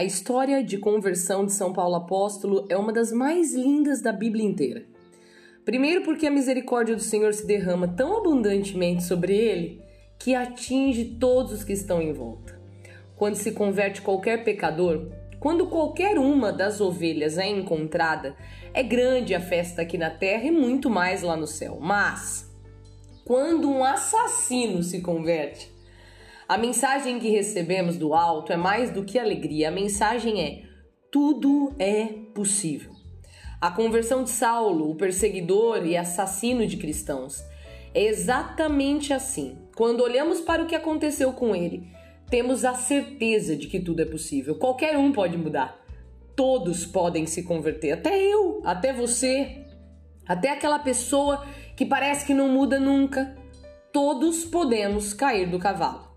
a história de conversão de São Paulo Apóstolo é uma das mais lindas da Bíblia inteira. Primeiro, porque a misericórdia do Senhor se derrama tão abundantemente sobre ele que atinge todos os que estão em volta. Quando se converte qualquer pecador, quando qualquer uma das ovelhas é encontrada, é grande a festa aqui na terra e muito mais lá no céu. Mas, quando um assassino se converte, a mensagem que recebemos do alto é mais do que alegria, a mensagem é: tudo é possível. A conversão de Saulo, o perseguidor e assassino de cristãos, é exatamente assim. Quando olhamos para o que aconteceu com ele, temos a certeza de que tudo é possível. Qualquer um pode mudar. Todos podem se converter, até eu, até você, até aquela pessoa que parece que não muda nunca. Todos podemos cair do cavalo.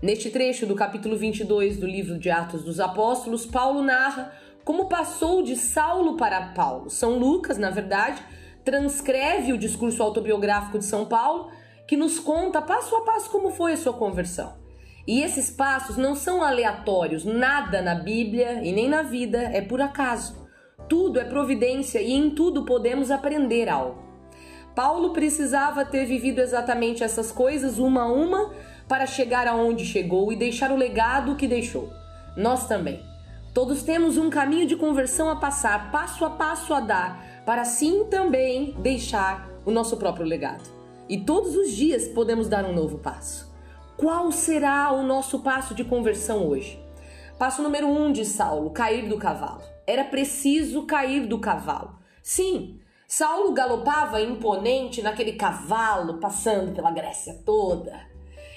Neste trecho do capítulo 22 do livro de Atos dos Apóstolos, Paulo narra como passou de Saulo para Paulo. São Lucas, na verdade, transcreve o discurso autobiográfico de São Paulo, que nos conta passo a passo como foi a sua conversão. E esses passos não são aleatórios, nada na Bíblia e nem na vida é por acaso. Tudo é providência e em tudo podemos aprender algo. Paulo precisava ter vivido exatamente essas coisas uma a uma para chegar aonde chegou e deixar o legado que deixou. Nós também. Todos temos um caminho de conversão a passar, passo a passo a dar, para assim também deixar o nosso próprio legado. E todos os dias podemos dar um novo passo. Qual será o nosso passo de conversão hoje? Passo número um de Saulo: cair do cavalo. Era preciso cair do cavalo. Sim, Saulo galopava imponente naquele cavalo, passando pela Grécia toda.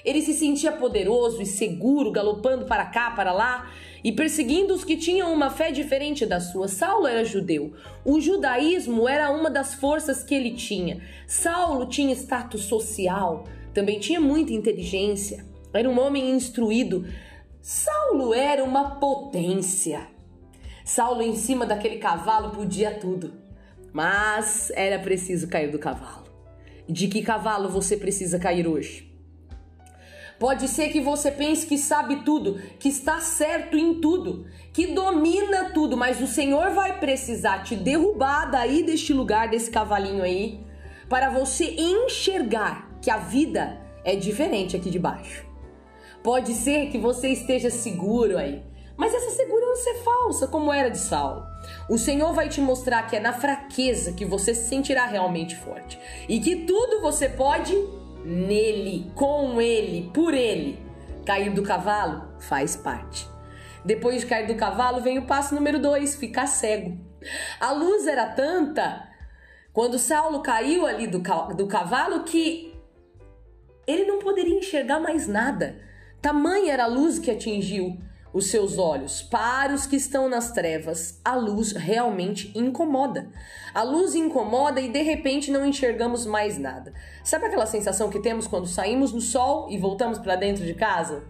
Ele se sentia poderoso e seguro, galopando para cá, para lá e perseguindo os que tinham uma fé diferente da sua. Saulo era judeu. O judaísmo era uma das forças que ele tinha. Saulo tinha status social, também tinha muita inteligência, era um homem instruído. Saulo era uma potência. Saulo, em cima daquele cavalo, podia tudo, mas era preciso cair do cavalo. De que cavalo você precisa cair hoje? Pode ser que você pense que sabe tudo, que está certo em tudo, que domina tudo, mas o Senhor vai precisar te derrubar daí deste lugar, desse cavalinho aí, para você enxergar que a vida é diferente aqui de baixo. Pode ser que você esteja seguro aí, mas essa segurança é falsa, como era de Saulo. O Senhor vai te mostrar que é na fraqueza que você se sentirá realmente forte e que tudo você pode nele, com ele, por ele. Cair do cavalo faz parte. Depois de cair do cavalo, vem o passo número dois: ficar cego. A luz era tanta quando Saulo caiu ali do, do cavalo que ele não poderia enxergar mais nada. Tamanha era a luz que atingiu os seus olhos. Para os que estão nas trevas, a luz realmente incomoda. A luz incomoda e de repente não enxergamos mais nada. Sabe aquela sensação que temos quando saímos no sol e voltamos para dentro de casa?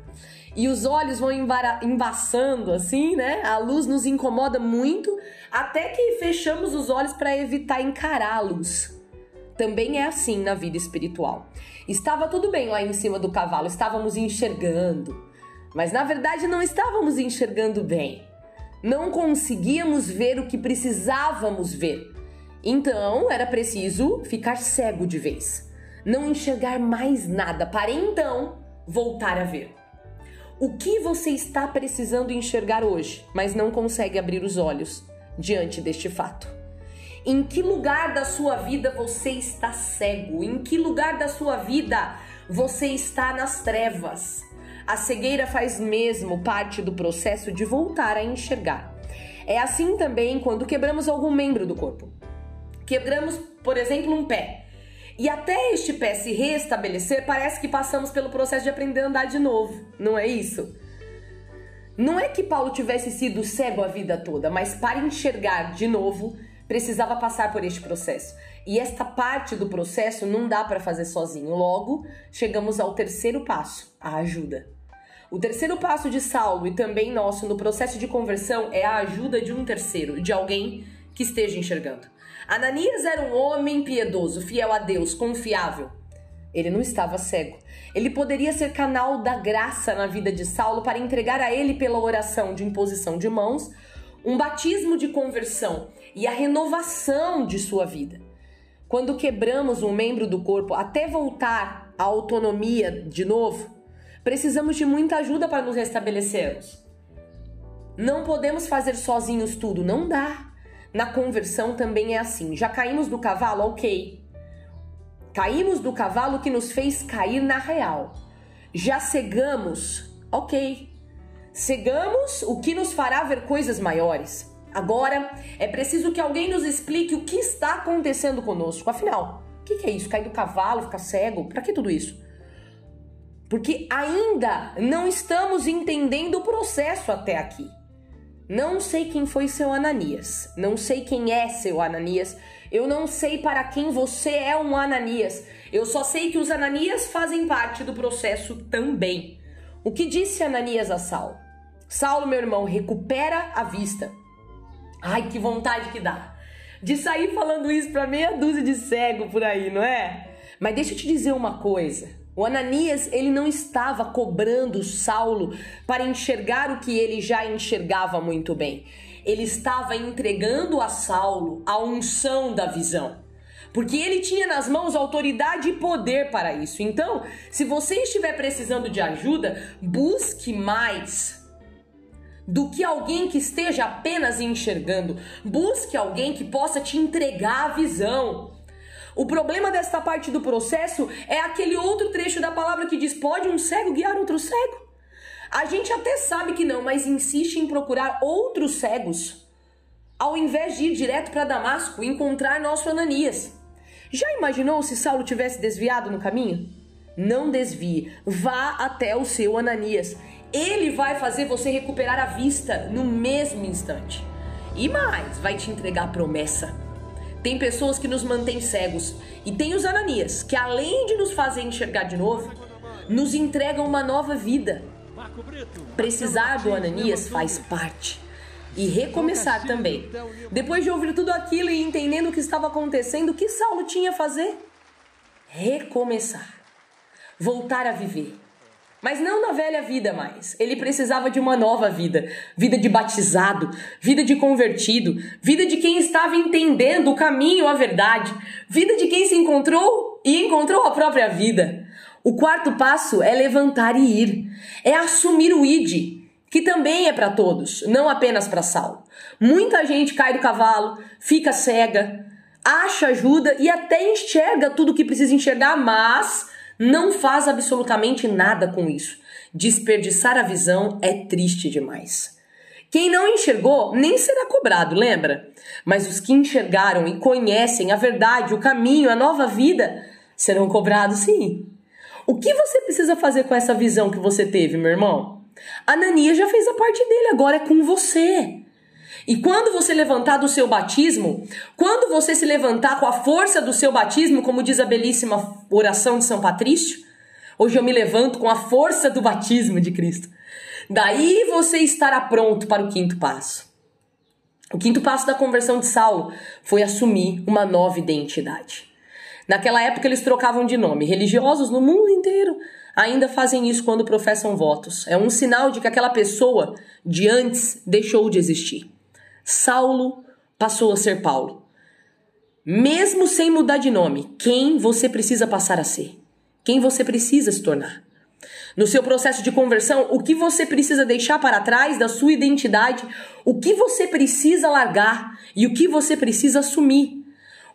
E os olhos vão embaçando assim, né? A luz nos incomoda muito, até que fechamos os olhos para evitar encará-los. Também é assim na vida espiritual. Estava tudo bem lá em cima do cavalo, estávamos enxergando, mas na verdade não estávamos enxergando bem. Não conseguíamos ver o que precisávamos ver. Então era preciso ficar cego de vez, não enxergar mais nada, para então voltar a ver. O que você está precisando enxergar hoje, mas não consegue abrir os olhos diante deste fato? Em que lugar da sua vida você está cego? Em que lugar da sua vida você está nas trevas? A cegueira faz mesmo parte do processo de voltar a enxergar. É assim também quando quebramos algum membro do corpo. Quebramos, por exemplo, um pé. E até este pé se restabelecer, parece que passamos pelo processo de aprender a andar de novo, não é isso? Não é que Paulo tivesse sido cego a vida toda, mas para enxergar de novo, precisava passar por este processo. E esta parte do processo não dá para fazer sozinho. Logo, chegamos ao terceiro passo, a ajuda. O terceiro passo de Saulo e também nosso no processo de conversão é a ajuda de um terceiro, de alguém que esteja enxergando. Ananias era um homem piedoso, fiel a Deus, confiável. Ele não estava cego. Ele poderia ser canal da graça na vida de Saulo para entregar a ele, pela oração de imposição de mãos, um batismo de conversão e a renovação de sua vida. Quando quebramos um membro do corpo até voltar à autonomia de novo, precisamos de muita ajuda para nos restabelecermos. Não podemos fazer sozinhos tudo, não dá. Na conversão também é assim. Já caímos do cavalo? Ok. Caímos do cavalo que nos fez cair na real. Já cegamos? Ok. Cegamos o que nos fará ver coisas maiores. Agora é preciso que alguém nos explique o que está acontecendo conosco. Afinal, o que, é isso? Cair do cavalo, ficar cego? Para que tudo isso? Porque ainda não estamos entendendo o processo até aqui. Não sei quem foi seu Ananias, não sei quem é seu Ananias, eu não sei para quem você é um Ananias, eu só sei que os Ananias fazem parte do processo também. O que disse Ananias a Saulo? Saulo, meu irmão, recupera a vista. Ai, que vontade que dá de sair falando isso para meia dúzia de cego por aí, não é? Mas deixa eu te dizer uma coisa. O Ananias, ele não estava cobrando Saulo para enxergar o que ele já enxergava muito bem. Ele estava entregando a Saulo a unção da visão. Porque ele tinha nas mãos autoridade e poder para isso. Então, se você estiver precisando de ajuda, busque mais do que alguém que esteja apenas enxergando. Busque alguém que possa te entregar a visão. O problema desta parte do processo é aquele outro trecho da palavra que diz: pode um cego guiar outro cego? A gente até sabe que não, mas insiste em procurar outros cegos, ao invés de ir direto para Damasco e encontrar nosso Ananias. Já imaginou se Saulo tivesse desviado no caminho? Não desvie, vá até o seu Ananias. Ele vai fazer você recuperar a vista no mesmo instante. E mais, vai te entregar a promessa. Tem pessoas que nos mantêm cegos. E tem os Ananias, que além de nos fazer enxergar de novo, nos entregam uma nova vida. Precisar do Ananias faz parte. E recomeçar também. Depois de ouvir tudo aquilo e entendendo o que estava acontecendo, o que Saulo tinha a fazer? Recomeçar. Voltar a viver mas não na velha vida mais. Ele precisava de uma nova vida, vida de batizado, vida de convertido, vida de quem estava entendendo o caminho, a verdade, vida de quem se encontrou e encontrou a própria vida. O quarto passo é levantar e ir, é assumir o id, que também é para todos, não apenas para Saulo. Muita gente cai do cavalo, fica cega, acha ajuda e até enxerga tudo o que precisa enxergar, mas não faz absolutamente nada com isso. Desperdiçar a visão é triste demais. Quem não enxergou nem será cobrado, lembra? Mas os que enxergaram e conhecem a verdade, o caminho, a nova vida, serão cobrados sim. O que você precisa fazer com essa visão que você teve, meu irmão? Ananias já fez a parte dele, agora é com você. E quando você levantar do seu batismo, quando você se levantar com a força do seu batismo, como diz a belíssima oração de São Patrício, hoje eu me levanto com a força do batismo de Cristo. Daí você estará pronto para o quinto passo. O quinto passo da conversão de Saulo foi assumir uma nova identidade. Naquela época eles trocavam de nome. Religiosos no mundo inteiro ainda fazem isso quando professam votos. É um sinal de que aquela pessoa de antes deixou de existir. Saulo passou a ser Paulo. Mesmo sem mudar de nome, quem você precisa passar a ser? Quem você precisa se tornar? No seu processo de conversão, o que você precisa deixar para trás da sua identidade, o que você precisa largar e o que você precisa assumir.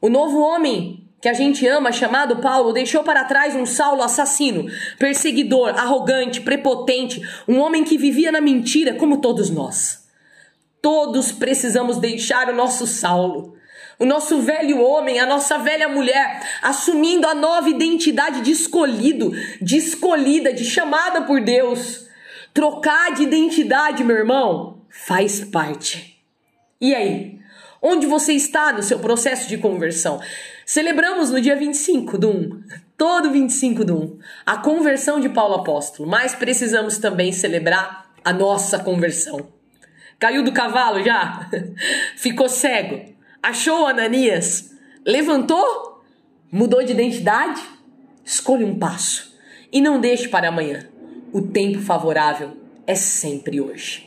O novo homem que a gente ama, chamado Paulo, deixou para trás um Saulo assassino, perseguidor, arrogante, prepotente, um homem que vivia na mentira, como todos nós. Todos precisamos deixar o nosso Saulo, o nosso velho homem, a nossa velha mulher, assumindo a nova identidade de escolhido, de escolhida, de chamada por Deus. Trocar de identidade, meu irmão, faz parte. E aí? Onde você está no seu processo de conversão? Celebramos no dia 25 do 1, todo 25 do 1, a conversão de Paulo Apóstolo, mas precisamos também celebrar a nossa conversão. Caiu do cavalo já? Ficou cego? Achou Ananias? Levantou? Mudou de identidade? Escolha um passo E não deixe para amanhã. O tempo favorável é sempre hoje.